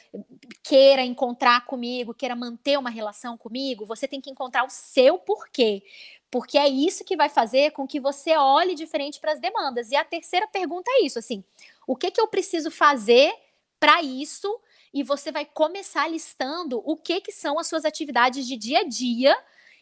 queira encontrar comigo, queira manter uma relação comigo? Você tem que encontrar o seu porquê porque é isso que vai fazer com que você olhe diferente para as demandas. E a terceira pergunta é isso, assim, o que que eu preciso fazer para isso e você vai começar listando o que, que são as suas atividades de dia a dia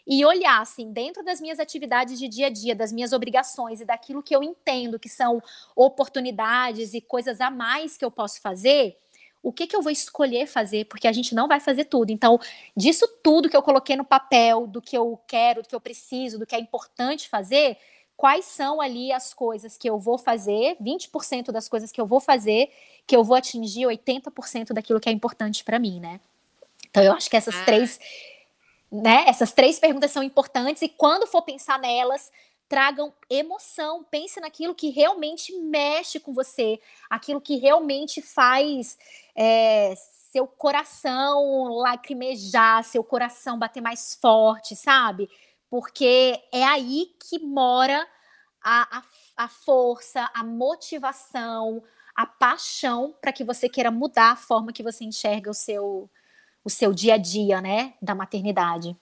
e olhar assim, dentro das minhas atividades de dia a dia, das minhas obrigações e daquilo que eu entendo que são oportunidades e coisas a mais que eu posso fazer, o que, que eu vou escolher fazer, porque a gente não vai fazer tudo. Então, disso tudo que eu coloquei no papel, do que eu quero, do que eu preciso, do que é importante fazer, quais são ali as coisas que eu vou fazer, 20% das coisas que eu vou fazer, que eu vou atingir 80% daquilo que é importante para mim, né? Então eu acho que essas ah. três, né, essas três perguntas são importantes e quando for pensar nelas, tragam emoção, pense naquilo que realmente mexe com você, aquilo que realmente faz é, seu coração lacrimejar, seu coração bater mais forte, sabe? porque é aí que mora a, a, a força, a motivação, a paixão para que você queira mudar a forma que você enxerga o seu, o seu dia a dia, né, da maternidade.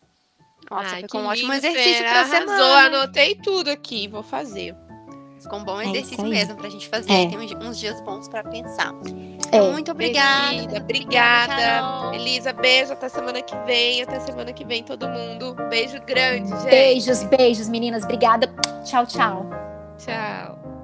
Nossa, Ai, ficou um ótimo exercício para semana. Anotei tudo aqui, vou fazer. Ficou um bom é exercício é mesmo para a gente fazer. É. Tem uns dias bons para pensar. É. Muito obrigada. obrigada. Elisa, beijo. Até semana que vem. Até semana que vem, todo mundo. Beijo grande, gente. Beijos, beijos, meninas. Obrigada. Tchau, tchau. Tchau.